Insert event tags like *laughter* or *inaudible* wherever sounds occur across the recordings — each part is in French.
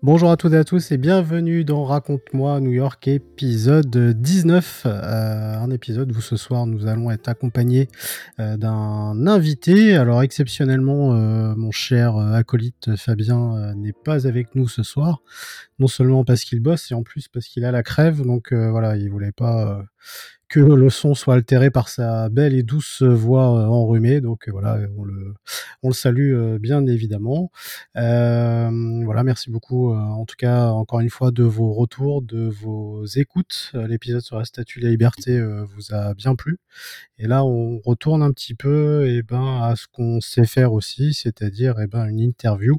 Bonjour à toutes et à tous et bienvenue dans Raconte-moi New York épisode 19. Euh, un épisode où ce soir nous allons être accompagnés euh, d'un invité. Alors exceptionnellement, euh, mon cher acolyte Fabien n'est pas avec nous ce soir. Non seulement parce qu'il bosse et en plus parce qu'il a la crève. Donc voilà, il voulait pas que le son soit altéré par sa belle et douce voix euh, enrhumée. Donc euh, voilà, on le, salue euh, bien évidemment. voilà, merci beaucoup en tout cas encore une fois de vos retours, de vos écoutes. L'épisode sur la statue de la liberté vous a bien plu. Et là, on retourne un petit peu eh ben, à ce qu'on sait faire aussi, c'est-à-dire eh ben, une interview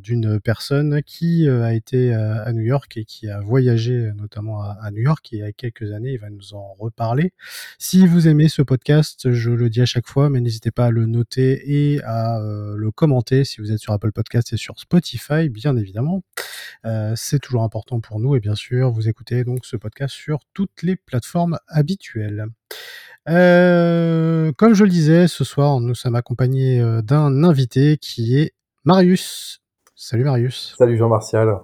d'une personne qui a été à New York et qui a voyagé notamment à, à New York il y a quelques années. Il va nous en reparler. Si vous aimez ce podcast, je le dis à chaque fois, mais n'hésitez pas à le noter et à euh, le commenter si vous êtes sur Apple Podcast et sur Spotify, bien évidemment. Euh, c'est toujours important pour nous et bien sûr, vous écoutez donc ce podcast sur toutes les plateformes habituelles. Euh, comme je le disais, ce soir, nous sommes accompagnés d'un invité qui est Marius. Salut Marius. Salut Jean-Martial.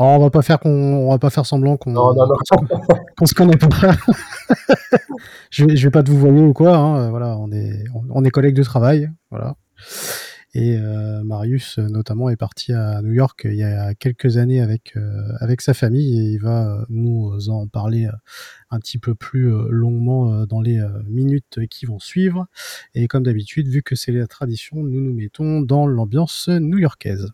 Oh, on va pas faire qu'on, va pas faire semblant qu'on, qu'on se connaît pas. *laughs* je, vais, je vais pas te vous voyer ou quoi. Hein. Voilà, on est, on, est collègues de travail. Voilà. Et euh, Marius, notamment, est parti à New York il y a quelques années avec euh, avec sa famille et il va nous en parler un petit peu plus longuement dans les minutes qui vont suivre. Et comme d'habitude, vu que c'est la tradition, nous nous mettons dans l'ambiance new-yorkaise.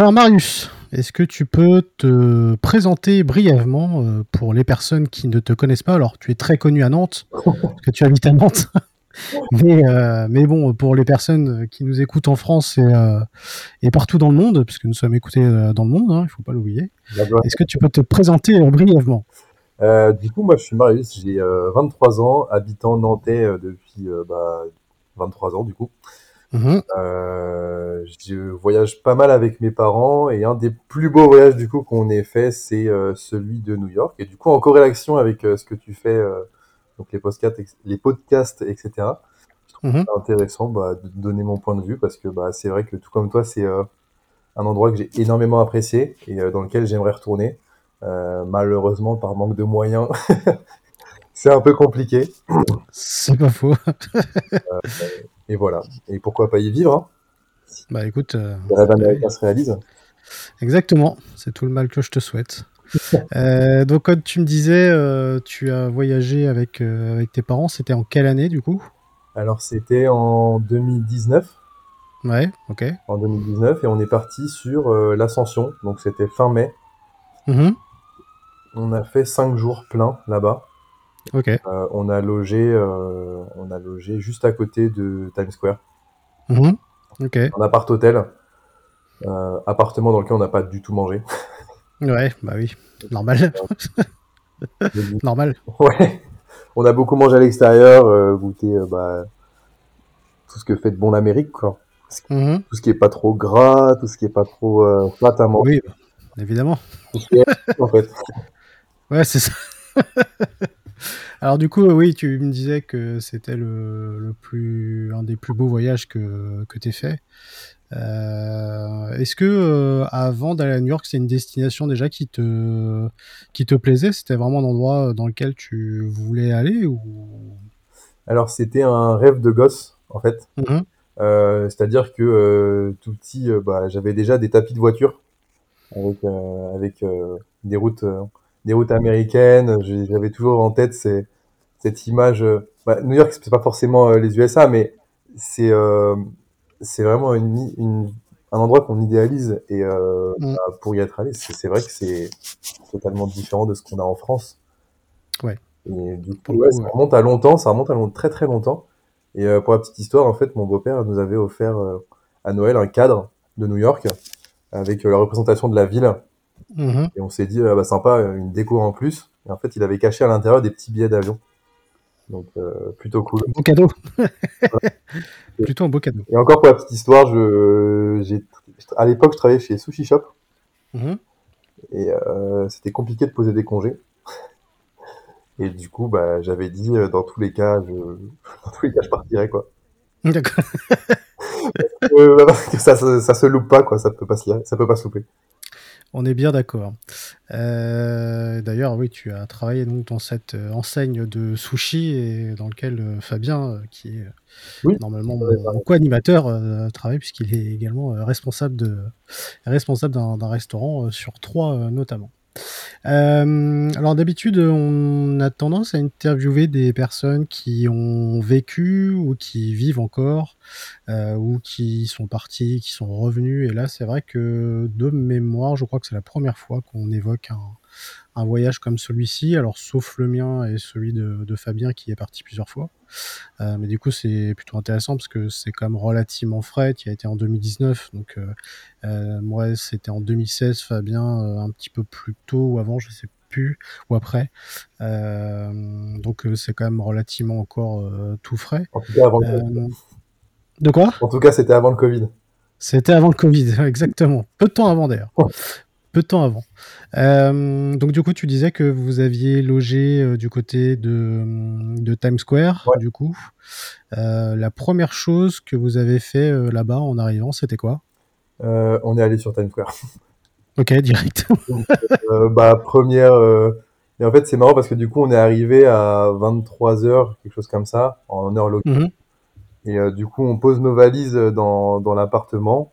Alors Marius, est-ce que tu peux te présenter brièvement euh, pour les personnes qui ne te connaissent pas? Alors tu es très connu à Nantes, *laughs* parce que tu habites à Nantes. *laughs* Euh, mais, bon, pour les personnes qui nous écoutent en France et, euh, partout dans le monde, puisque nous sommes écoutés dans le monde, hein, il ne faut pas l'oublier, est-ce que tu peux te présenter brièvement? Du coup, moi je suis Marius, j'ai 23 ans, habitant nantais depuis 23 bah, ans du coup. Mmh euh, je voyage pas mal avec mes parents et un des plus beaux voyages du coup qu'on ait fait, c'est euh, celui de New York. Et du coup, en corrélation avec euh, ce que tu fais, donc les podcasts, les podcasts, etc. Je trouve mmh intéressant bah, de donner mon point de vue parce que bah, c'est vrai que tout comme toi, c'est un endroit que j'ai énormément apprécié et dans lequel j'aimerais retourner. malheureusement, par manque de moyens, *laughs* c'est un peu compliqué. C'est pas faux. Et voilà. Et pourquoi pas y vivre hein? Bah écoute. Euh, le rêve américain se réalise. Exactement. C'est tout le mal que je te souhaite. *laughs* euh, donc, comme tu me disais, euh, tu as voyagé avec, euh, avec tes parents. C'était en quelle année du coup? Alors, c'était en 2019. Ouais, ok. En 2019. Et on est parti sur l'Ascension. Donc, c'était fin mai. Mm-hmm. On a fait cinq jours pleins là-bas. Euh, on a logé, euh, on a logé juste à côté de Times Square. Mhm. Ok. Un appart hôtel, euh, appartement dans lequel on n'a pas du tout mangé. Ouais, bah oui, *laughs* normal. *laughs* normal. Ouais. On a beaucoup mangé à l'extérieur, goûté bah, tout ce que fait de bon l'Amérique, quoi. Mhm. Tout ce qui est pas trop gras, tout ce qui est pas trop plat à manger. Oui, évidemment. en fait. *laughs* Ouais, c'est ça. Alors du coup, oui, tu me disais que c'était le, plus un des plus beaux voyages que, que tu fait. Euh, est-ce que euh, avant d'aller à New York, c'est une destination déjà qui te qui te plaisait? C'était vraiment un endroit dans lequel tu voulais aller ou? Alors c'était un rêve de gosse en fait. Mmh euh, c'est-à-dire que tout petit, bah, j'avais déjà des tapis de voiture avec, avec des routes des routes américaines. J'avais toujours en tête ces, cette image. Euh, bah, New York, c'est pas forcément euh, les USA, mais c'est euh, c'est vraiment une, une, un endroit qu'on idéalise et euh, Mm. bah, pour y être allé, c'est vrai que c'est totalement différent de ce qu'on a en France. Ouais. Et du coup, ouais, ça remonte à longtemps, ça remonte à long- très très longtemps. Et euh, pour la petite histoire, en fait, mon beau-père nous avait offert euh, à Noël un cadre de New York avec la représentation de la ville. Mhm. Et on s'est dit, ah bah sympa, une déco en plus. Et en fait, il avait caché à l'intérieur des petits billets d'avion. Donc, euh, plutôt cool. Beau cadeau. *laughs* *laughs* Plutôt un beau cadeau. Et encore pour la petite histoire, je, j'ai, à l'époque, je travaillais chez Sushi Shop. Mhm. Et euh, c'était compliqué de poser des congés. Et du coup, bah, j'avais dit, euh, dans tous les cas, je, *laughs* dans tous les cas, je partirais, quoi. D'accord. Euh, que ça, ça, ça se loupe pas, quoi. Ça peut pas se, ça peut pas se louper. On est bien d'accord. Euh, D'ailleurs, oui, tu as travaillé donc dans cette euh, enseigne de sushi et dans lequel euh, Fabien, qui est Oui. normalement mon, co-animateur, travaille puisqu'il est également responsable de responsable d'un restaurant sur trois notamment. Euh, alors d'habitude, on a tendance à interviewer des personnes qui ont vécu ou qui vivent encore euh, ou qui sont partis, qui sont revenus. Et là, c'est vrai que de mémoire, je crois que c'est la première fois qu'on évoque un, un voyage comme celui-ci. Alors sauf le mien et celui de, de Fabien qui est parti plusieurs fois. Euh, mais du coup, c'est plutôt intéressant parce que c'est quand même relativement frais. Tu as été en 2019, donc euh, euh, moi c'était en 2016. Fabien un petit peu plus tôt ou avant, je sais plus, ou après. Donc c'est quand même relativement encore tout frais. En tout cas, avant le Covid. de quoi? En tout cas, c'était avant le Covid. C'était avant le Covid, *laughs* exactement. Peu de temps avant d'ailleurs. *laughs* Peu de temps avant. Euh, donc du coup, tu disais que vous aviez logé euh, du côté de, de Times Square, Ouais. du coup. Euh, la première chose que vous avez fait là-bas en arrivant, c'était quoi? On est allé sur Times Square. *laughs* Ok, direct. *laughs* Euh, bah, première. Et en fait, c'est marrant parce que du coup, on est arrivé à 23h, quelque chose comme ça, en heure locale. Mhm. Et du coup, on pose nos valises dans, dans l'appartement.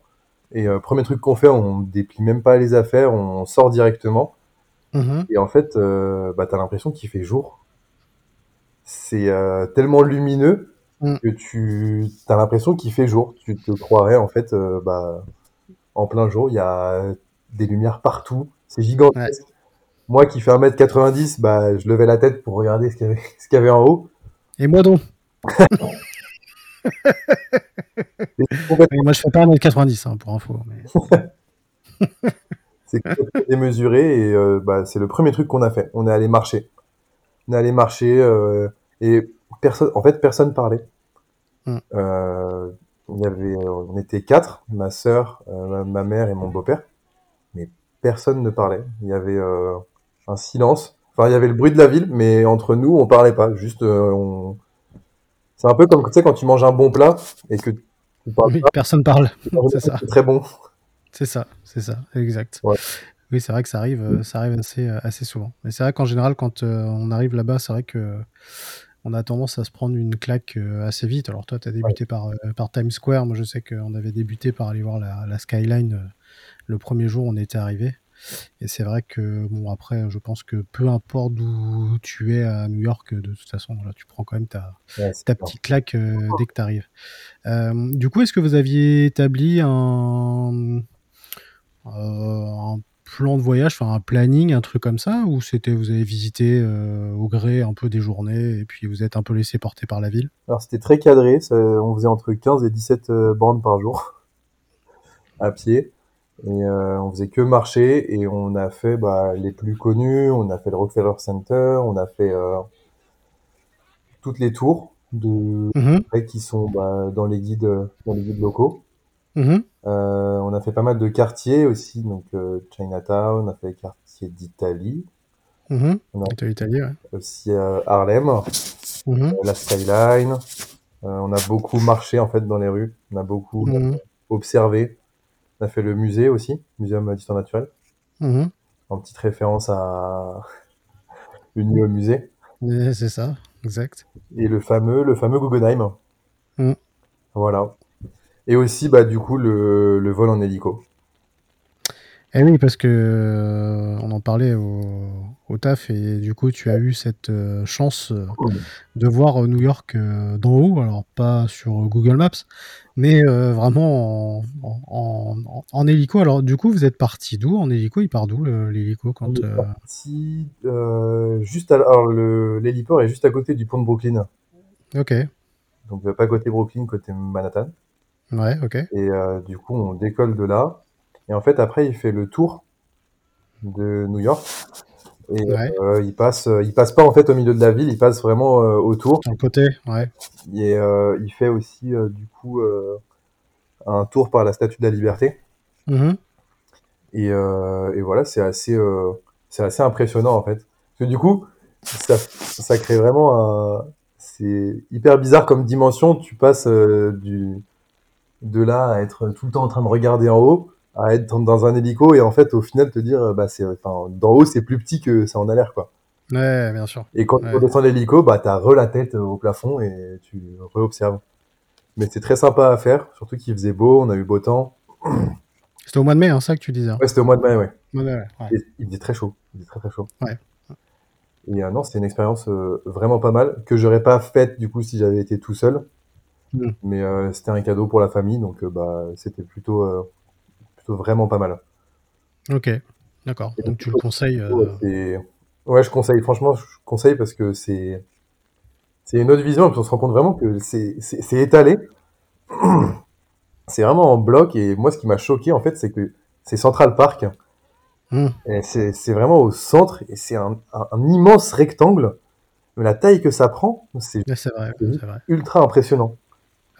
Et euh, premier truc qu'on fait, on déplie même pas les affaires, on sort directement. Mhm. Et en fait, euh, bah, t'as l'impression qu'il fait jour. C'est euh, tellement lumineux Mm. que tu as l'impression qu'il fait jour. Tu te croirais en fait bah, en plein jour. Il y a des lumières partout. C'est gigantesque. Moi qui fais 1m90, bah, je levais la tête pour regarder ce qu'il y avait, *laughs* ce qu'il y avait en haut. Et moi donc *laughs* Et c'est complètement, Et Moi, je fais pas 1m90 hein, pour info. mais- *laughs* c'est démesuré et euh, bah, c'est le premier truc qu'on a fait. On est allé marcher. On est allé marcher euh, et personne, en fait, personne parlait. Mm. Euh, il y avait, on était quatre, ma euh, ma, mère et mon beau-père, mais personne ne parlait. Il y avait un silence. Enfin, il y avait le bruit de la ville, mais entre nous, on parlait pas. Juste, on... c'est un peu comme tu sais quand tu manges un bon plat et que tu parles Oui, pas. personne parle. C'est ça. Très bon. C'est ça, c'est ça, exact. Ouais. Oui, c'est vrai que ça arrive, euh, ça arrive assez, euh, assez souvent. Mais c'est vrai qu'en général, quand euh, on arrive là-bas, c'est vrai que euh, on a tendance à se prendre une claque euh, assez vite. Alors toi, tu as débuté par, par Times Square. Moi, je sais qu'on avait débuté par aller voir la, la skyline le premier jour où on était arrivé. Et c'est vrai que, bon, après, je pense que peu importe d'où tu es à New York, de toute façon, là, tu prends quand même ta, Ouais, petite claque euh, dès que tu arrives. du coup, est-ce que vous aviez établi un, euh, un plan de voyage, enfin un planning, un truc comme ça, ou c'était vous avez visité euh, au gré un peu des journées et puis vous êtes un peu laissé porter par la ville? Alors c'était très cadré, ça- on faisait entre 15 et 17 euh, bandes par jour *laughs* à pied. Et euh, on faisait que marcher et on a fait bah, les plus connus, on a fait le Rockefeller Center, on a fait euh, toutes les tours de Mhm, qui sont bah, dans les guides dans les guides locaux. mhm, Euh, on a fait pas mal de quartiers aussi, donc Chinatown, on a fait les quartiers d'Italie, mhm. on a Italie, ouais. aussi Harlem, la skyline. On a beaucoup marché en fait dans les rues, on a beaucoup observé. On a fait le musée aussi, Muséum d'histoire naturelle, mhm. en petite référence à *laughs* une au musée. C'est ça, exact. Et le fameux, le fameux Guggenheim. Mm. Voilà. Et aussi, bah, du coup, le, le vol en hélico. Eh oui, parce que euh, on en parlait au, au, taf et du coup, tu as eu cette euh, chance euh, de voir New York d'en haut, alors pas sur Google Maps, mais vraiment en, en, en, en, hélico. Alors, du coup, vous êtes parti d'où? En hélico Il part d'où l'hélico quand On est parti juste à, alors l'héliport est juste à côté du pont de Brooklyn. Ok. Donc pas côté Brooklyn, côté Manhattan. Ouais, ok. Et du coup, on décolle de là. Et en fait, après, il fait le tour de New York. Et Ouais. euh, il passe, il passe pas en fait au milieu de la ville, il passe vraiment euh, autour. Côté, ouais. Et euh, il fait aussi euh, du coup euh, un tour par la Statue de la Liberté. Mhm. Et, euh, et voilà, c'est assez, euh, c'est assez impressionnant en fait. Parce que du coup, ça, ça crée vraiment un, c'est hyper bizarre comme dimension. Tu passes euh, du, de là à être tout le temps en train de regarder en haut, à être dans un hélico et en fait au final te dire, bah c'est, enfin, d'en haut c'est plus petit que ça en a l'air quoi. Ouais, bien sûr. Et quand Ouais. tu redescends l'hélico, bah t'as re la tête au plafond et tu re-observes. Mais c'est très sympa à faire, surtout qu'il faisait beau, on a eu beau temps. C'était au mois de mai, hein, ça que tu disais. hein. Ouais, c'était au mois de mai, ouais. Ouais, ouais, ouais. Et il faisait très chaud, il faisait très très chaud. Ouais. Et euh, non, c'était une expérience euh, vraiment pas mal que j'aurais pas faite du coup si j'avais été tout seul. Mm. Mais euh, c'était un cadeau pour la famille, donc euh, bah c'était plutôt euh, plutôt vraiment pas mal. Ok, d'accord. Donc tu le conseilles. Ouais, euh, ouais, je conseille. Franchement, je conseille parce que c'est c'est une autre vision et puis on se rend compte vraiment que c'est étalé. *clears throat* C'est vraiment en bloc et moi, ce qui m'a choqué en fait, c'est que c'est Central Park et c'est vraiment au centre et c'est un, un, un immense rectangle. Mais la taille que ça prend, c'est ultra impressionnant.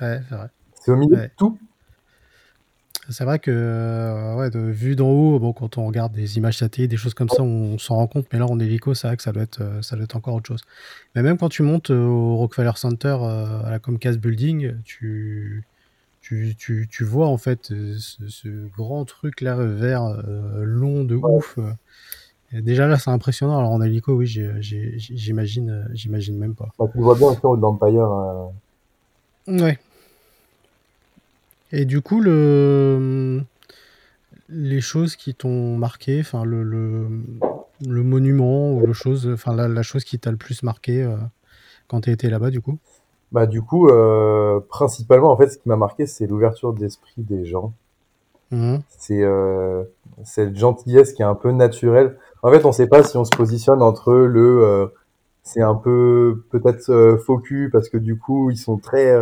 Ouais, c'est au milieu Ouais. de tout. C'est vrai que, euh, ouais, de vue d'en haut, bon, quand on regarde des images satellites, des choses comme ça, on, s'en rend compte. Mais là, en hélico, c'est vrai que ça doit être, euh, ça doit être encore autre chose. Mais même quand tu montes euh, au Rockefeller Center, euh, à la Comcast Building, tu, tu, tu, tu vois en fait ce, ce grand truc là vert long de ouf. déjà là, c'est impressionnant. Alors en hélico, oui, j'imagine, j'imagine même pas. Bah, tu vois bien de l'Empire. Ouais. Et du coup, le... les choses qui t'ont marqué, enfin le, le, le monument ou le chose, enfin la, la chose qui t'a le plus marqué euh, quand t'as été là-bas, du coup? Bah du coup, euh, principalement en fait, ce qui m'a marqué, c'est l'ouverture d'esprit des gens. Mhm. C'est euh, cette gentillesse qui est un peu naturelle. En fait, on sait pas si on se positionne entre le c'est un peu peut-être faux cul parce que du coup ils sont très.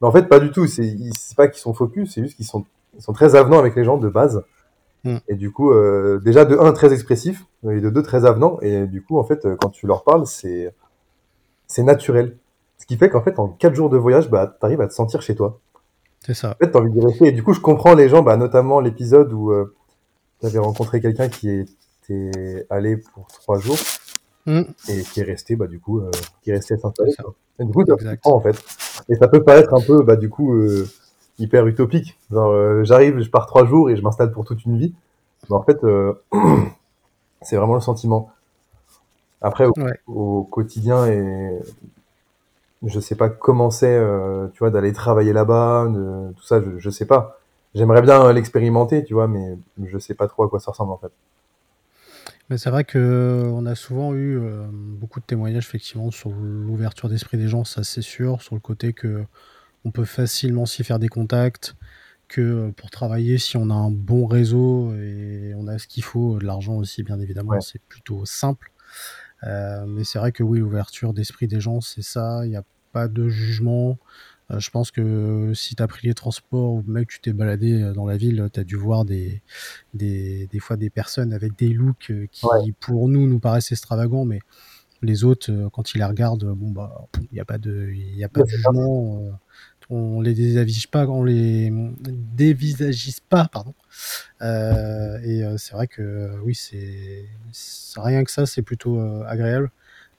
Mais en fait pas du tout c'est c'est pas qu'ils sont cul c'est juste qu'ils sont ils sont très avenants avec les gens de base Mm. et du coup euh, déjà de un très expressif et de deux très avenants et du coup en fait euh, quand tu leur parles c'est c'est naturel ce qui fait qu'en fait en quatre jours de voyage bah t'arrives à te sentir chez toi C'est ça. en fait, t'as envie d'y rester. Et du coup, je comprends les gens, bah, notamment l'épisode où euh, tu avais rencontré quelqu'un qui était allé pour trois jours Mm. et qui est resté, bah, du coup, euh, qui est resté à s'installer. Du coup, ça en fait. Et ça peut paraître un peu, bah, du coup, euh, hyper utopique. Genre, euh, j'arrive, je pars trois jours et je m'installe pour toute une vie. Mais en fait, euh, *clears throat* c'est vraiment le sentiment. Après, au, Ouais. au quotidien, et je sais pas comment c'est, euh, tu vois, d'aller travailler là-bas, tout ça, je, je sais pas. J'aimerais bien l'expérimenter, tu vois, mais je sais pas trop à quoi ça ressemble en fait. Mais c'est vrai que on a souvent eu euh, beaucoup de témoignages effectivement sur l'ouverture d'esprit des gens, ça c'est sûr, sur le côté que on peut facilement s'y faire des contacts, que euh, pour travailler, si on a un bon réseau et on a ce qu'il faut, de l'argent aussi bien évidemment, Ouais. c'est plutôt simple. Euh, mais c'est vrai que oui, l'ouverture d'esprit des gens, c'est ça, il n'y a pas de jugement. Euh, je pense que si tu as pris les transports ou même que tu t'es baladé euh, dans la ville, tu as dû voir des, des, des fois des personnes avec des looks euh, qui, Ouais. pour nous, nous paraissent extravagants, mais les autres, quand ils les regardent, bon, bah, il n'y a pas de, y a pas Ouais, de jugement. on les désavise pas, on les dévisagise pas, pardon. Euh, et c'est vrai que oui, c'est rien que ça, c'est plutôt agréable.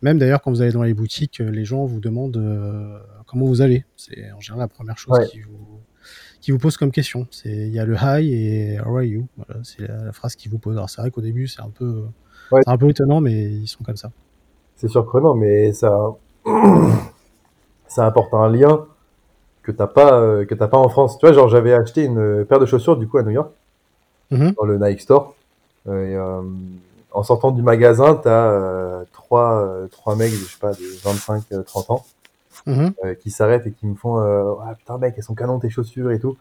Même d'ailleurs, quand vous allez dans les boutiques, euh, les gens vous demandent euh, comment vous allez. C'est en général la première chose Ouais. qui vous qui vous pose comme question. C'est il y a le hi et how are you? Voilà, c'est la, la phrase qu'ils vous posent. Alors c'est vrai qu'au début, c'est un peu Ouais. c'est un peu étonnant, mais ils sont comme ça. C'est surprenant, mais ça, ça apporte un lien que t'as pas, euh, que t'as pas en France. Tu vois, genre j'avais acheté une paire de chaussures du coup à New York Mmh dans le Nike Store. Et, euh, en sortant du magasin, t'as euh, trois, euh, trois mecs, je sais pas, de 25-30 ans, Mmh euh, qui s'arrêtent et qui me font euh, ah putain mec elles sont canon tes chaussures et tout.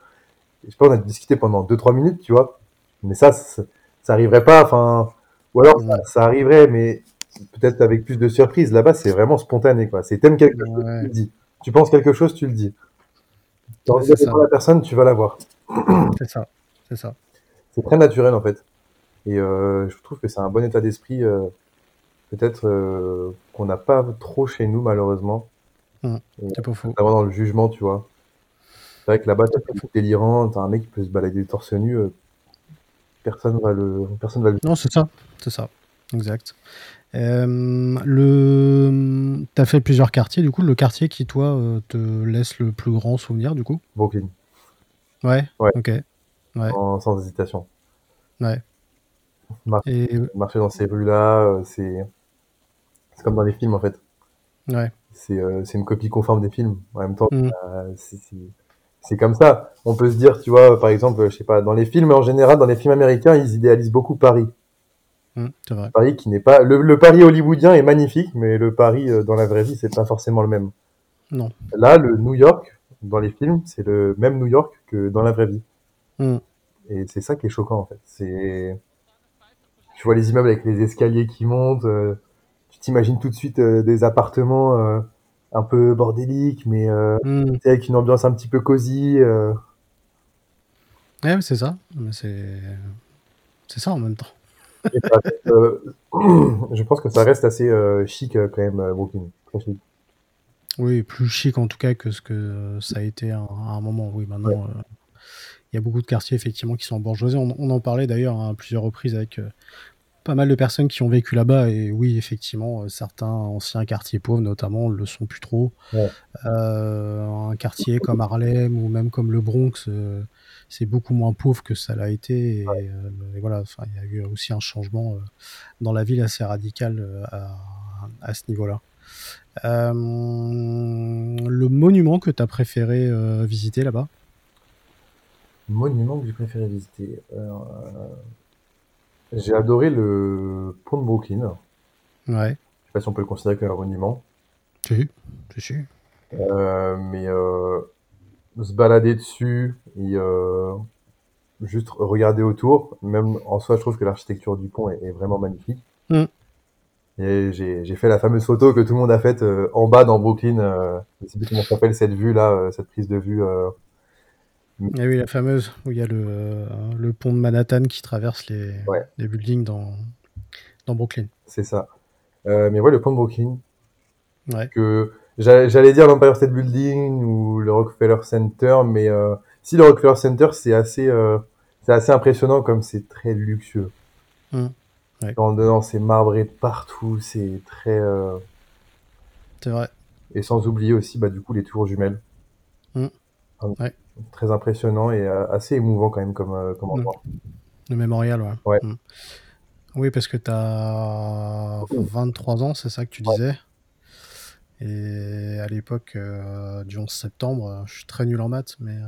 Et je sais pas on a discuté pendant 2-3 minutes tu vois. Mais ça ça, arriverait pas enfin ou alors ça, ça arriverait mais peut-être avec plus de surprise. Là-bas c'est vraiment spontané quoi. C'est t'aimes quelque chose Ouais. tu le dis. Tu penses quelque chose tu le dis. T'as envie la personne tu vas la voir. C'est ça. C'est ça. c'est très naturel en fait et euh, je trouve que c'est un bon état d'esprit euh, peut-être euh, qu'on n'a pas trop chez nous malheureusement Mmh. C'est pas faux. notamment dans le jugement, tu vois. C'est vrai que là-bas, t'as délirant, t'as un mec qui peut se balader torse nu, personne va le, personne va le. Non, c'est ça. C'est ça. Exact. Euh, le... T'as fait plusieurs quartiers, du coup, le quartier qui, toi, te laisse le plus grand souvenir, du coup? Brooklyn, Ouais? Ouais. Ok. Ouais. sans hésitation. Ouais. Et Marcher dans ces rues-là, euh, c'est, comme dans les films en fait. ouais. C'est, euh, une copie conforme des films. En même temps, Mm. euh, c'est, comme ça. On peut se dire, tu vois, par exemple, je sais pas, dans les films en général, dans les films américains, ils idéalisent beaucoup Paris. Mm, vrai. Paris qui n'est pas, le, le Paris hollywoodien est magnifique, mais le Paris dans la vraie vie, c'est pas forcément le même. Non. Là, le New York, dans les films, c'est le même New York que dans la vraie vie. Mm. Et c'est ça qui est choquant, en fait. C'est, tu vois les immeubles avec les escaliers qui montent, euh, tu t'imagines tout de suite euh, des appartements euh, un peu bordéliques, mais euh, Mm. sais, avec une ambiance un petit peu cosy. Ouais, c'est ça. C'est ça en même temps. Reste, *clears throat* je pense que ça reste assez chic quand même, Brooklyn. Très chic. Oui, plus chic en tout cas que ce que ça a été à, à un moment. Oui, maintenant, Ouais. Il y a beaucoup de quartiers effectivement qui sont bourgeoisés. On, on en parlait d'ailleurs à plusieurs reprises avec euh, pas mal de personnes qui ont vécu là-bas. Et oui, effectivement, euh, certains anciens quartiers pauvres, notamment, le sont plus trop. Ouais. Euh, un quartier comme Harlem ou même comme le Bronx, euh, c'est beaucoup moins pauvre que ça l'a été. Et, euh, et voilà, il y a eu aussi un changement dans la ville assez radical à, à ce niveau-là. Le monument que tu as préféré visiter là-bas? Monument que j'ai préféré visiter. Euh, j'ai adoré le pont de Brooklyn. Ouais. Je sais pas si on peut le considérer comme un monument. Si, si, si. Euh, mais euh, se balader dessus et euh, juste regarder autour, même en soi, je trouve que l'architecture du pont est, est vraiment magnifique. Mm. Et j'ai j'ai fait la fameuse photo que tout le monde a faite euh, en bas dans Brooklyn. Je sais plus comment s'appelle cette vue là, cette prise de vue. Ah oui, la fameuse, où il y a le, euh, le pont de Manhattan qui traverse les, Ouais. les buildings dans, dans Brooklyn. c'est ça. Euh, mais ouais, le pont de Brooklyn, Ouais. que j'a- j'allais dire l'Empire State Building ou le Rockefeller Center, mais euh, si le Rockefeller Center c'est assez, c'est assez impressionnant comme c'est très luxueux. Mm. Ouais. En dedans, c'est marbré de partout, c'est très C'est vrai. et sans oublier aussi bah du coup les tours jumelles. Mm. Enfin, Ouais. Très impressionnant et euh, assez émouvant quand même comme euh, comme Mm. endroit. Le mémorial, ouais. Ouais. Mm. Oui, parce que tu as 23 ans, c'est ça que tu Ouais. disais. Et à l'époque euh, du 11 septembre, je suis très nul en maths, mais euh,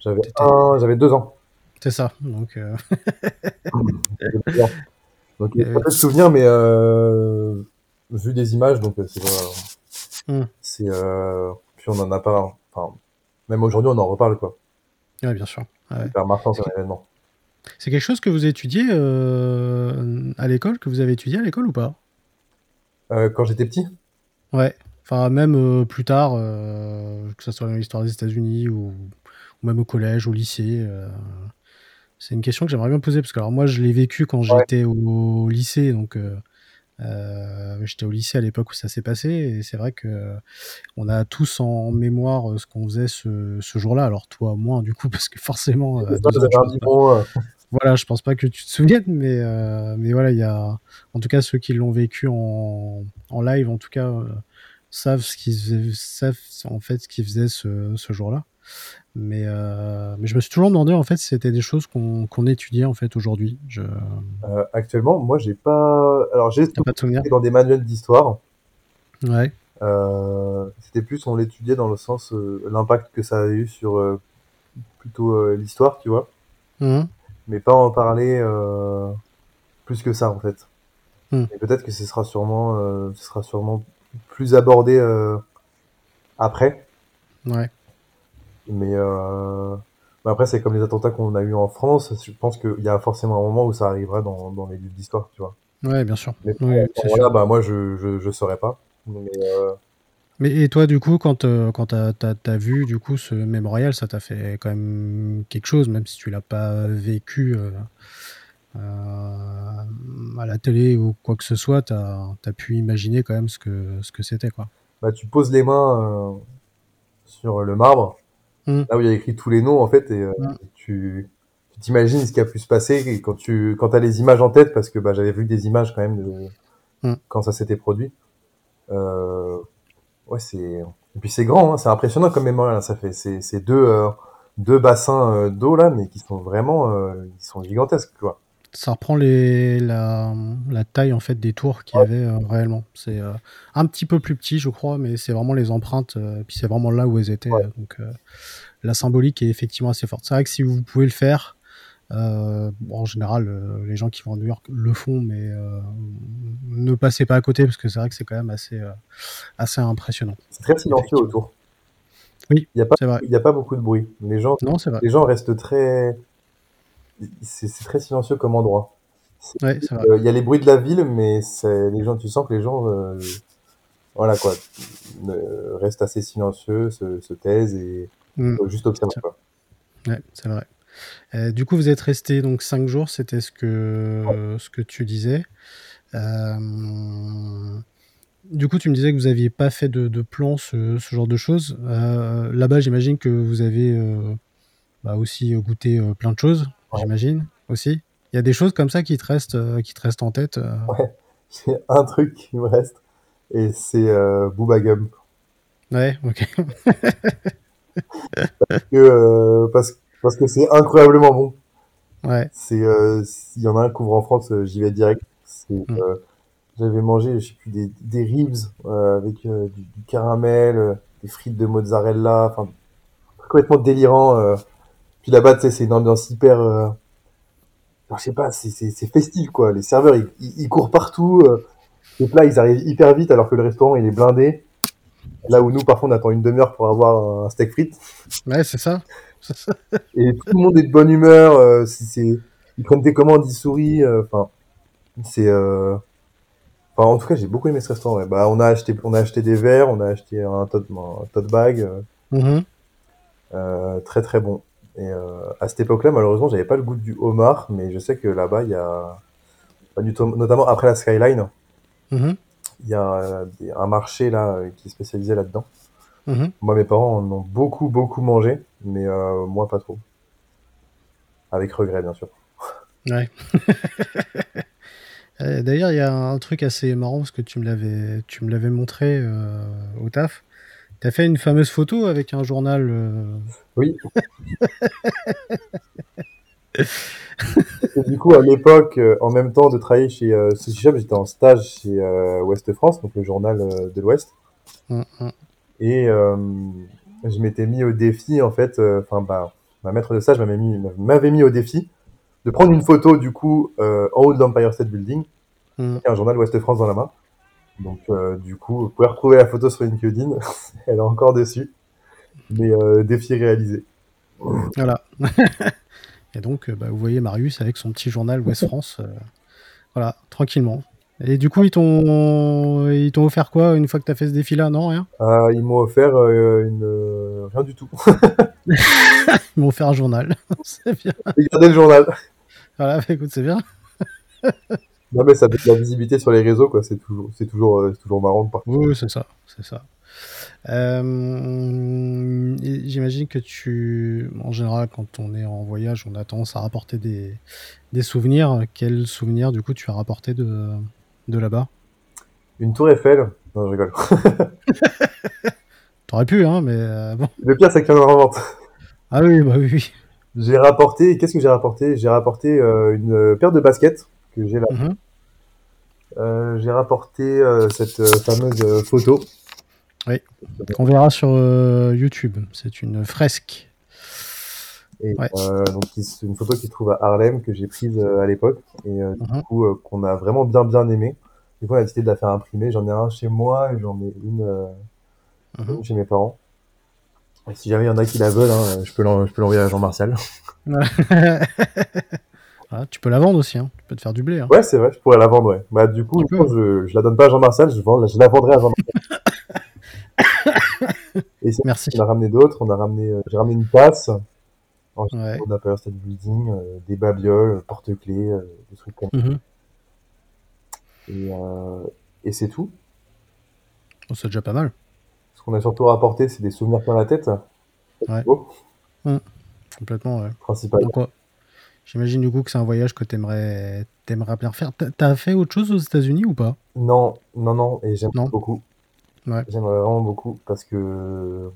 J'avais un, j'avais deux ans. c'est ça. Donc, euh. *laughs* Donc il *laughs* de souvenirs, mais vu des images, donc c'est euh, Mm. c'est puis on en a pas. Enfin, même aujourd'hui, on en reparle quoi. ouais, bien sûr. Ouais. Hyper marquant comme événement. C'est quelque chose que vous étudiez euh, à l'école, que vous avez étudié à l'école ou pas? Euh, quand j'étais petit, Ouais. Enfin, même euh, plus tard, que ce soit dans l'histoire des États-Unis ou, ou même au collège, au lycée. c'est une question que j'aimerais bien poser parce que alors moi, je l'ai vécu quand j'étais au, lycée, donc euh, euh, j'étais au lycée à l'époque où ça s'est passé et c'est vrai que euh, on a tous en mémoire euh, ce qu'on faisait ce, ce jour-là. Alors toi, moins du coup, parce que forcément, pas deux ans, je pas- euh, voilà, je pense pas que tu te souviennes, mais, euh, mais voilà, il y a, en tout cas, ceux qui l'ont vécu en, en live, en tout cas, euh, savent ce qu'ils faisaient- savent en fait ce qu'ils faisaient ce, ce jour-là. Mais, euh, mais je me suis toujours demandé en fait si c'était des choses qu'on qu'on étudiait en fait aujourd'hui. Je euh, actuellement, moi, j'ai pas. Alors, j'ai pas de souvenir? dans des manuels d'histoire. Ouais. Euh, C'était plus on l'étudiait dans le sens euh, l'impact que ça a eu sur euh, plutôt euh, l'histoire, tu vois. Mhm. mais pas en parler plus que ça en fait. Hmm. Et peut-être que ce sera sûrement, ce sera sûrement plus abordé après. Ouais. Mais euh, mais après, c'est comme les attentats qu'on a eu en France. Je pense qu'il y a forcément un moment où ça arrivera dans, dans les livres d'histoire, tu vois. Ouais, bien sûr. Mais voilà, bah, moi, je, je, je saurais pas. Mais, euh, Mais et toi, du coup, quand, euh, quand t'as, t'as, t'as vu du coup ce mémorial, ça t'a fait quand même quelque chose, même si tu l'as pas vécu à la télé ou quoi que ce soit, t'as, t'as pu imaginer quand même ce que, ce que c'était, quoi. bah, tu poses les mains sur le marbre, Mm. là où il y a écrit tous les noms, en fait, et euh, Mm. tu t'imagines ce qui a pu se passer quand tu quand as les images en tête, parce que bah, j'avais vu des images quand même de Mm. quand ça s'était produit. Euh, ouais, c'est et puis c'est grand, hein, c'est impressionnant comme mémorial. hein, ça fait c'est c'est deux euh, deux bassins euh, d'eau là, mais qui sont vraiment euh, ils sont gigantesques, tu vois. Ça reprend les, la, la taille en fait des tours qu'il y avait euh, réellement. C'est euh, un petit peu plus petit, je crois, mais c'est vraiment les empreintes. euh, puis c'est vraiment là où elles étaient. Ouais. donc euh, la symbolique est effectivement assez forte. C'est vrai que si vous pouvez le faire, bon, en général, les gens qui vont à New York le font, mais ne passez pas à côté parce que c'est vrai que c'est quand même assez, assez impressionnant. C'est très silencieux autour. Oui, Il y a pas y a beaucoup de bruit. Les gens Non, c'est vrai. les gens restent très c'est très silencieux comme endroit. Ouais, euh, Il y a les bruits de la ville, mais les gens, tu sens que les gens, euh, voilà quoi, euh, restent assez silencieux, se, se taisent et Mm. euh, juste observent. Ouais, c'est vrai. Euh, du coup, vous êtes resté donc cinq jours, c'était ce que ce que tu disais. Du coup, tu me disais que vous aviez pas fait de, de plan, ce, ce genre de choses. Là-bas, j'imagine que vous avez bah, aussi goûté plein de choses. Ouais. J'imagine aussi. Il y a des choses comme ça qui te restent, euh, qui te restent en tête. euh. J'ai *laughs* un truc qui me reste et c'est euh, Booba Gum. Ouais, ok. *laughs* Que, euh, parce, parce que c'est incroyablement bon. ouais. C'est euh, s'il y en a un qui ouvre en France, euh, j'y vais direct. C'est, Mm. j'avais mangé, je sais plus, des, des ribs euh, avec du, du caramel, des frites de mozzarella, enfin complètement délirant. Puis là-bas, tu sais, c'est une ambiance hyper, euh, enfin, je sais pas, c'est, festif quoi. Les serveurs, ils, ils, ils courent partout. euh. Les plats, ils arrivent hyper vite alors que le restaurant, il est blindé. Là où nous, parfois, on attend une demi-heure pour avoir un steak frites. Ouais, c'est ça. *laughs* Et tout le monde est de bonne humeur. euh, c'est, ils prennent tes commandes, ils sourient. euh, Enfin, c'est. euh, Enfin, en tout cas, j'ai beaucoup aimé ce restaurant. ouais. Bah, on a acheté, on a acheté des verres, on a acheté un tote, un tote bag, Mhm. euh, très très bon. Et euh, à cette époque-là, malheureusement, j'avais pas le goût du homard, mais je sais que là-bas, il y a, notamment après la Skyline, Mhm. il y a euh, un marché là qui est spécialisé là-dedans. Mhm. Moi, mes parents en ont beaucoup beaucoup mangé, mais euh, moi pas trop. Avec regret, bien sûr. Ouais. *laughs* D'ailleurs, il y a un truc assez marrant parce que tu me l'avais, tu me l'avais montré euh, au taf. Tu as fait une fameuse photo avec un journal. euh, Oui. *laughs* Du coup, à l'époque, euh, en même temps de travailler chez euh, Sushi Shop, j'étais en stage chez euh, Ouest France, donc le journal de l'Ouest. hum, hum. Et je m'étais mis au défi, en fait, enfin, bah, ma maître de stage m'avait mis, au défi de prendre une photo, du coup, en haut de l'Empire State Building, Hum. un journal Ouest France dans la main. Donc, euh, du coup, vous pouvez retrouver la photo sur LinkedIn, *laughs* elle est encore dessus. Mais euh, défi réalisé. Voilà. *laughs* Et donc, euh, bah, vous voyez Marius avec son petit journal Ouest France. voilà, tranquillement. Et du coup, ils t'ont, ils t'ont offert quoi une fois que tu as fait ce défi-là? Non, rien? Ils m'ont offert euh, une... rien du tout. *laughs* Ils m'ont offert un journal. c'est bien. Regardez le journal. Voilà, bah, écoute, c'est bien. Non, mais ça donne de la visibilité sur les réseaux, quoi. C'est toujours, c'est toujours, euh, toujours marrant de partir. Oui, c'est ça, c'est ça. Euh, J'imagine que tu, en général, quand on est en voyage, on a tendance à rapporter des, des souvenirs. Quels souvenirs, du coup, tu as rapporté de, de là-bas? Une tour Eiffel. Non, je rigole. *laughs* T'aurais pu, hein, mais euh, bon. Le pire, c'est qu'il y en a en vente. Ah oui, bah oui, oui. J'ai rapporté, qu'est-ce que j'ai rapporté? J'ai rapporté euh, une paire de baskets que j'ai là. Mhm. Euh, j'ai rapporté euh, cette euh, fameuse photo. Qu'on verra sur YouTube. C'est une fresque. Et donc c'est une photo qui se trouve à Harlem que j'ai prise à l'époque et du Mhm. coup qu'on a vraiment bien bien aimé. Du coup on a décidé de la faire imprimer. J'en ai un chez moi et j'en ai une, Mhm. une chez mes parents. Si jamais il y en a qui la veulent, hein, je peux l'envoyer à Jean-Martial. *laughs* Ah, tu peux la vendre aussi, hein. tu peux te faire du blé. Hein. Ouais, c'est vrai, je pourrais la vendre, ouais. Bah, du coup, je, peux. je, la donne pas à Jean-Martial, je, vends- je la vendrai à Jean-Martial. *coughs* Et Merci. on a ramené d'autres, on a ramené, euh, j'ai ramené une tasse, ensuite Ouais. on a Empire State Building, euh, des babioles, porte-clés, euh, des trucs comme ça. Mhm. Et, euh, et c'est tout. Bon, c'est déjà pas mal. Ce qu'on a surtout rapporté, c'est des souvenirs plein la tête. Ouais. Beau, Complètement, ouais. principalement. Donc. J'imagine du coup que c'est un voyage que t'aimerais aimerais bien faire. T'as- fait autre chose aux États-Unis ou pas? Non, non, non, et j'aime beaucoup. Ouais. J'aimerais vraiment beaucoup parce que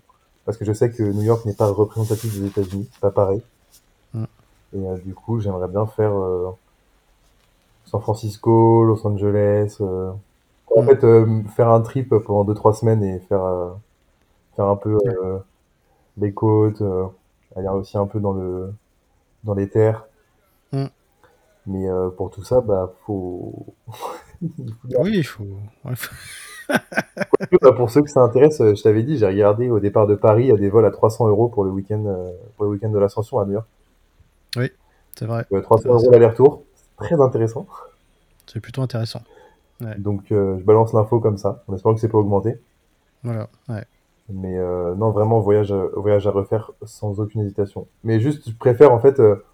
parce que je sais que New York n'est pas représentatif des États-Unis, c'est pas pareil. Mm. Et euh, du coup, j'aimerais bien faire euh, San Francisco, Los Angeles. euh, En Mm. fait, faire un trip pendant 2-3 semaines et faire faire un peu les côtes, aller aussi un peu dans le dans les terres. Mm. Mais euh, pour tout ça, bah faut *laughs* il faut Oui, il faut. *laughs* Bah, pour ceux que ça intéresse, euh, je t'avais dit, j'ai regardé au départ de Paris, il y a des vols à 300 euros pour le week-end euh, pour le week-end de l'Ascension à New York. C'est vrai. Euh, 300 C'est euros l'aller-retour, très intéressant. C'est plutôt intéressant. Donc euh, je balance l'info comme ça, en espérant que c'est pas augmenté. Voilà. Ouais. Mais euh, non, vraiment voyage, à- voyage à refaire sans aucune hésitation. Mais juste, je préfère en fait, euh,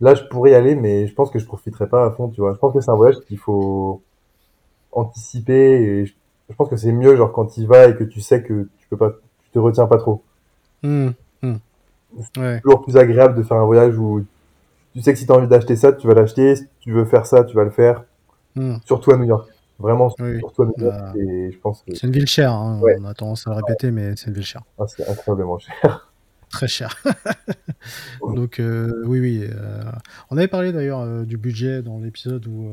là je pourrais y aller, mais je pense que je profiterai pas à fond, tu vois. Je pense que c'est un voyage qu'il faut anticiper et je, je pense que c'est mieux genre quand tu y vas et que tu sais que tu peux pas, tu te retiens pas trop. Mm. Mm. Ouais. toujours plus agréable de faire un voyage où tu sais que si tu as envie d'acheter ça, tu vas l'acheter. Si tu veux faire ça, tu vas le faire. Mm. Surtout à New York. Vraiment, Oui. surtout à New York. Bah, Et je pense que C'est une ville chère. hein. Ouais. On a tendance à le répéter, mais c'est une ville chère. ah, c'est incroyablement cher. Très cher. *laughs* Donc euh, oui, oui. euh, on avait parlé d'ailleurs euh, du budget dans l'épisode où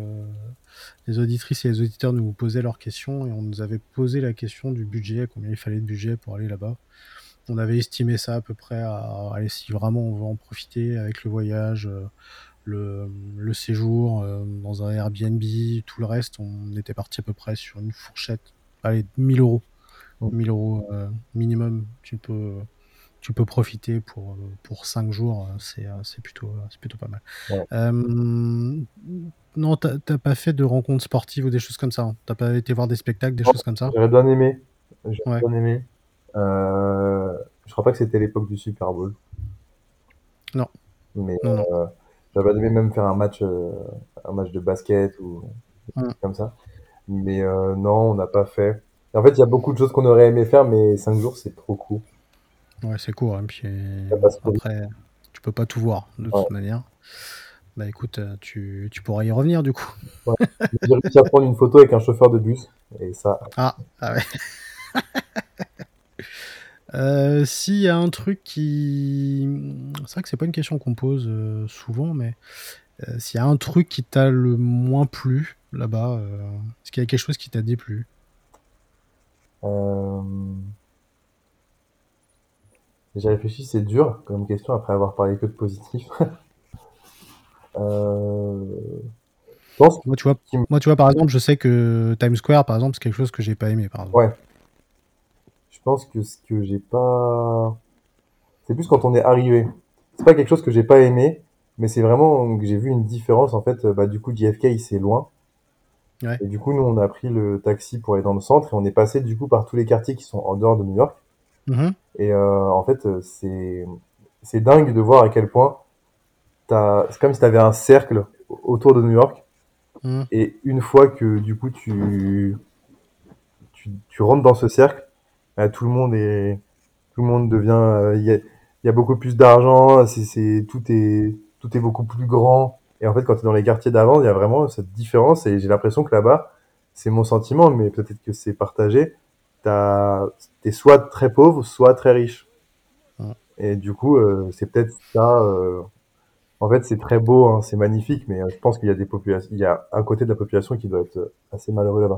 les auditrices et les auditeurs nous posaient leurs questions et on nous avait posé la question du budget, combien il fallait de budget pour aller là-bas. On avait estimé ça à peu près à, allez, si vraiment on veut en profiter avec le voyage, le, le séjour dans un Airbnb, tout le reste, on était parti à peu près sur une fourchette, allez, 1000 euros. Mm. 1000 euros euh, minimum, tu peux, tu peux profiter pour, euh, pour 5 jours, euh, c'est euh, c'est plutôt, c'est plutôt pas mal. Ouais. Euh, non, t'as t'as pas fait de rencontres sportives ou des choses comme ça hein T'as pas été voir des spectacles, des choses comme ça? J'aurais bien aimé. J'aurais Ouais. bien aimé. Euh, je crois pas que c'était l'époque du Super Bowl. Non. Mais Non, non. euh, j'aurais bien aimé même faire un match, un match de basket ou Mm. comme ça. Mais non, on n'a pas fait. En fait, il y a beaucoup de choses qu'on aurait aimé faire, mais 5 jours, c'est trop court. Ouais, c'est court. hein, puis après, tu peux pas tout voir de Ouais. toute manière. Bah écoute, euh, tu, tu pourras y revenir du coup. J'ai réussi à prendre une photo avec un chauffeur de bus. Et ça, Ah, ah ouais. *laughs* Euh, S'il y a un truc qui. C'est vrai que c'est pas une question qu'on pose euh, souvent, mais euh, s'il y a un truc qui t'a le moins plu là-bas, est-ce qu'il y a quelque chose qui t'a déplu? Euh... j'ai réfléchi, c'est dur comme question après avoir parlé que de positif. *laughs* euh... Je pense que moi tu, vois, moi, tu vois, par exemple, je sais que Times Square, par exemple, c'est quelque chose que j'ai pas aimé, par exemple. Ouais. Je pense que ce que j'ai pas. C'est plus quand on est arrivé. C'est pas quelque chose que j'ai pas aimé, mais c'est vraiment que j'ai vu une différence. En fait, bah, du coup, JFK, c'est loin. Ouais. Et du coup, nous, on a pris le taxi pour aller dans le centre et on est passé, du coup, par tous les quartiers qui sont en dehors de New York. Mhm. Et euh, en fait, euh, c'est c'est dingue de voir à quel point t'as. C'est comme si t'avais un cercle autour de New York. Mhm. Et une fois que du coup tu tu, tu rentres dans ce cercle, bah, tout le monde est tout le monde devient. euh, Il y, a, il y a beaucoup plus d'argent. C'est c'est tout est tout est beaucoup plus grand. Et en fait, quand tu es dans les quartiers d'avant, il y a vraiment cette différence. Et j'ai l'impression que là-bas, c'est mon sentiment, mais peut-être que c'est partagé. T'es soit très pauvre, soit très riche. Ouais. Et du coup, euh, c'est peut-être ça. euh, En fait, c'est très beau, hein, c'est magnifique, mais euh, je pense qu'il y a des populations, il y a un côté de la population qui doit être assez malheureux là-bas.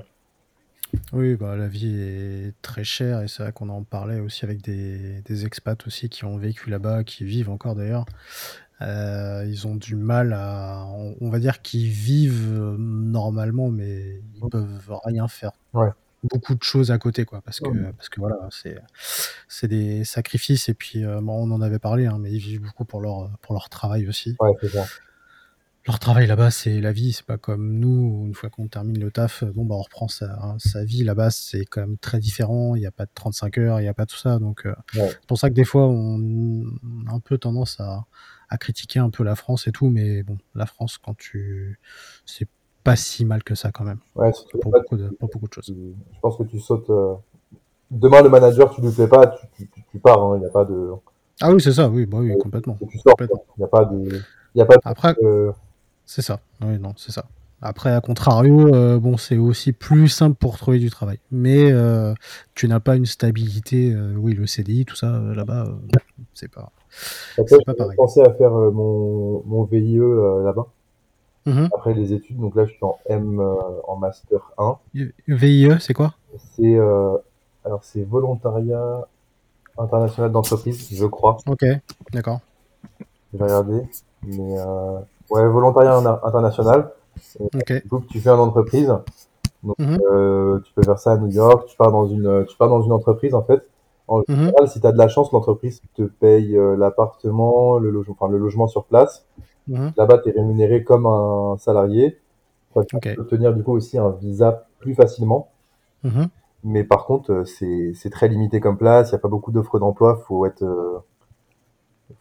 Oui, bah, la vie est très chère et c'est vrai qu'on en parlait aussi avec des, des expats aussi qui ont vécu là-bas, qui vivent encore d'ailleurs. Euh, ils ont du mal à, on, on va dire qu'ils vivent normalement, mais ils Mmh. peuvent rien faire. Ouais. Beaucoup de choses à côté, quoi, parce que parce que voilà, c'est c'est des sacrifices et puis euh, bon, on en avait parlé, hein, mais ils vivent beaucoup pour leur pour leur travail aussi. Ouais, c'est ça. Leur travail là-bas, c'est la vie, c'est pas comme nous, une fois qu'on termine le taf, bon bah on reprend sa, sa vie. Là-bas, c'est quand même très différent. Il n'y a pas de 35 heures, il n'y a pas tout ça. Donc euh, Ouais. c'est pour ça que des fois, on a un peu tendance à, à critiquer un peu la France et tout, mais bon, la France, quand tu. C'est pas si mal que ça quand même. Ouais, si tu veux Pour pas, beaucoup de, pour beaucoup de choses. je pense que tu sautes. euh, Demain, le manager, tu lui plais pas, tu, tu, tu- tu pars. hein. Il n'y a pas de. Ah oui, c'est ça, oui, bah oui, complètement. Tu sors. complètement. Il n'y a pas de. Il y a pas de. Après, euh, c'est ça. Oui, non, c'est ça. Après, à contrario, euh, bon, c'est aussi plus simple pour trouver du travail. Mais euh, tu n'as pas une stabilité. euh, oui, le CDI, tout ça, là-bas, c'est pas, Après, pas pareil. pensé à faire mon, mon VIE là-bas, Mhm. après les études. Donc là, je suis en M, euh, en Master 1. VIE, c'est quoi? C'est euh, alors c'est volontariat international d'entreprise, je crois. Ok, d'accord. Je vais regarder. Mais euh, ouais, volontariat in- international. Ok. Que tu fais en entreprise. Donc, euh, tu peux faire ça à New York. Tu pars dans une, tu pars dans une entreprise en fait. En Mhm. général, si tu as de la chance, l'entreprise te paye euh, l'appartement, le logement, enfin le logement sur place. Mhm. Là-bas, tu es rémunéré comme un salarié. Enfin, tu peux obtenir du coup aussi un visa plus facilement. Mhm. Mais par contre, euh, c'est c'est très limité comme place. Il n'y a pas beaucoup d'offres d'emploi. Faut être, euh,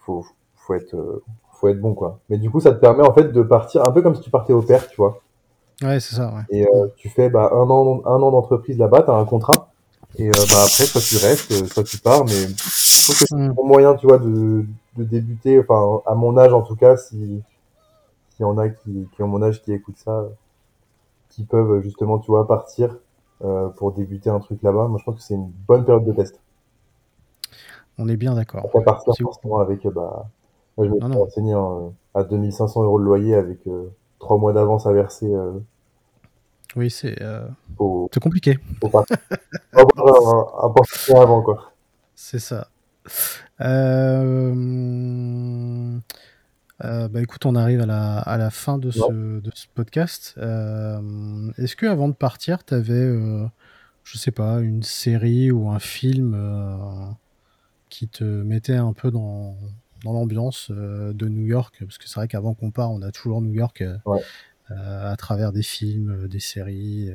faut, faut être, euh, faut être bon quoi. Mais du coup, ça te permet en fait de partir un peu comme si tu partais au père, tu vois. Ouais, c'est ça, ouais. Et euh, tu fais bah, un an, un an d'entreprise là-bas, tu as un contrat. Et bah, après, soit tu restes, soit tu pars. Mais je trouve que c'est Mhm. un bon moyen, tu vois, de, de débuter. Enfin, à mon âge en tout cas, si s'il y en a qui, qui ont mon âge qui écoutent ça, euh, qui peuvent justement, tu vois, partir euh, pour débuter un truc là-bas. Moi, je pense que c'est une bonne période de test. On est bien d'accord. Après partir C'est ouf. forcément avec, euh, bah, moi, je me Non, renseigné hein, à 2500 euros de loyer avec euh, trois mois d'avance à verser. Euh, Oui, c'est euh, c'est compliqué. *laughs* un portefeuille avant quoi. C'est ça. Euh, euh, bah écoute, on arrive à la, à la fin de ce, de ce podcast. Euh, Est-ce que avant de partir, tu avais, euh, je sais pas, une série ou un film qui te mettait un peu dans, dans l'ambiance de New York? Parce que c'est vrai qu'avant qu'on part, on a toujours New York Ouais. à travers des films, des séries,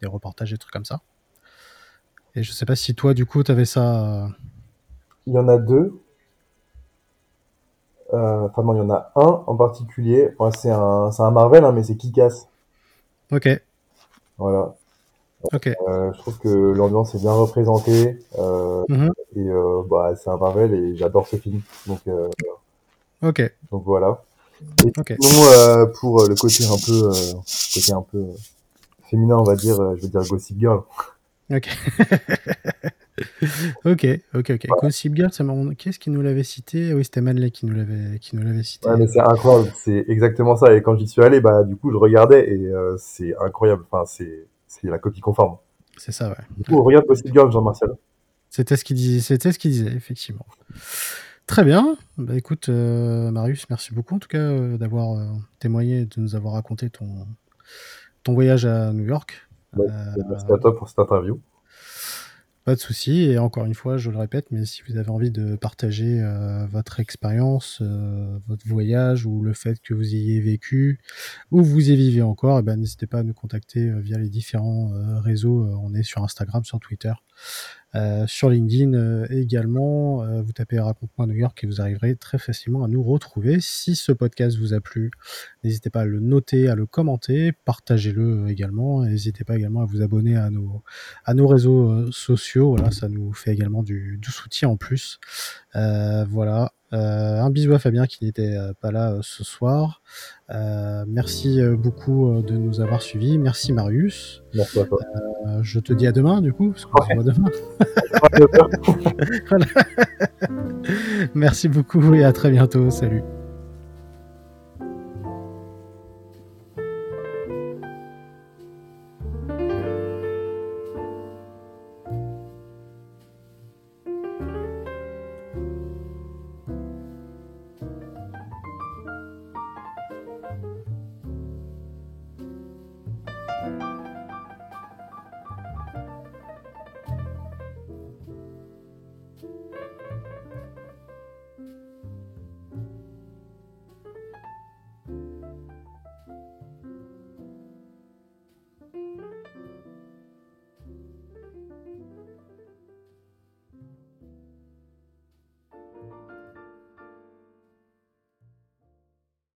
des reportages, des trucs comme ça. Et je sais pas si toi, du coup, tu avais ça. Il y en a deux. Euh, Enfin non, il y en a un en particulier. Enfin, c'est un, c'est un Marvel, hein, mais c'est Kick-Ass. Ok, Voilà. ok. Euh, je trouve que l'ambiance est bien représentée. Euh, Mhm. et euh, bah, c'est un Marvel et j'adore ce film. Donc, euh, Ok, donc voilà. Et ok. sinon, euh, pour le côté un peu, côté un peu féminin, on va dire, je veux dire Gossip Girl. Ok. *laughs* ok, ok, ok. Gossip Girl, ça m'a- Qu'est-ce qui nous l'avait cité? Oui, c'était Manley qui nous l'avait qui nous l'avait cité. Ouais, mais c'est incroyable. C'est exactement ça. Et quand j'y suis allé, bah, du coup, je regardais et euh, c'est incroyable. Enfin, c'est, c'est la copie conforme. C'est ça, ouais. Du coup, on regarde Gossip Girl, Jean-Martial. C'était ce qu'il disait, c'était ce qu'il disait, effectivement. Très bien. Bah écoute, euh, Marius, merci beaucoup en tout cas euh, d'avoir témoigné de nous avoir raconté ton, ton voyage à New York. Euh, Merci à toi pour cette interview. Pas de souci. Et encore une fois, je le répète, mais si vous avez envie de partager euh, votre expérience, euh, votre voyage ou le fait que vous ayez vécu ou vous y vivez encore, eh ben, n'hésitez pas à nous contacter euh, via les différents réseaux. On est sur Instagram, sur Twitter, euh, sur LinkedIn euh, également. Euh, vous tapez Raconte-moi New York et vous arriverez très facilement à nous retrouver. Si ce podcast vous a plu, n'hésitez pas à le noter, à le commenter, partagez-le également. N'hésitez pas également à vous abonner à nos, réseaux sociaux. Ça nous fait également du, du soutien en plus. Voilà. Euh, un bisou à Fabien qui n'était euh, pas là euh, ce soir. Euh, merci euh, beaucoup de nous avoir suivis. Merci Marius. Merci à toi. Euh, je te dis à demain du coup, parce qu'on se voit demain. *laughs* Voilà. *laughs* Merci beaucoup et à très bientôt. Salut.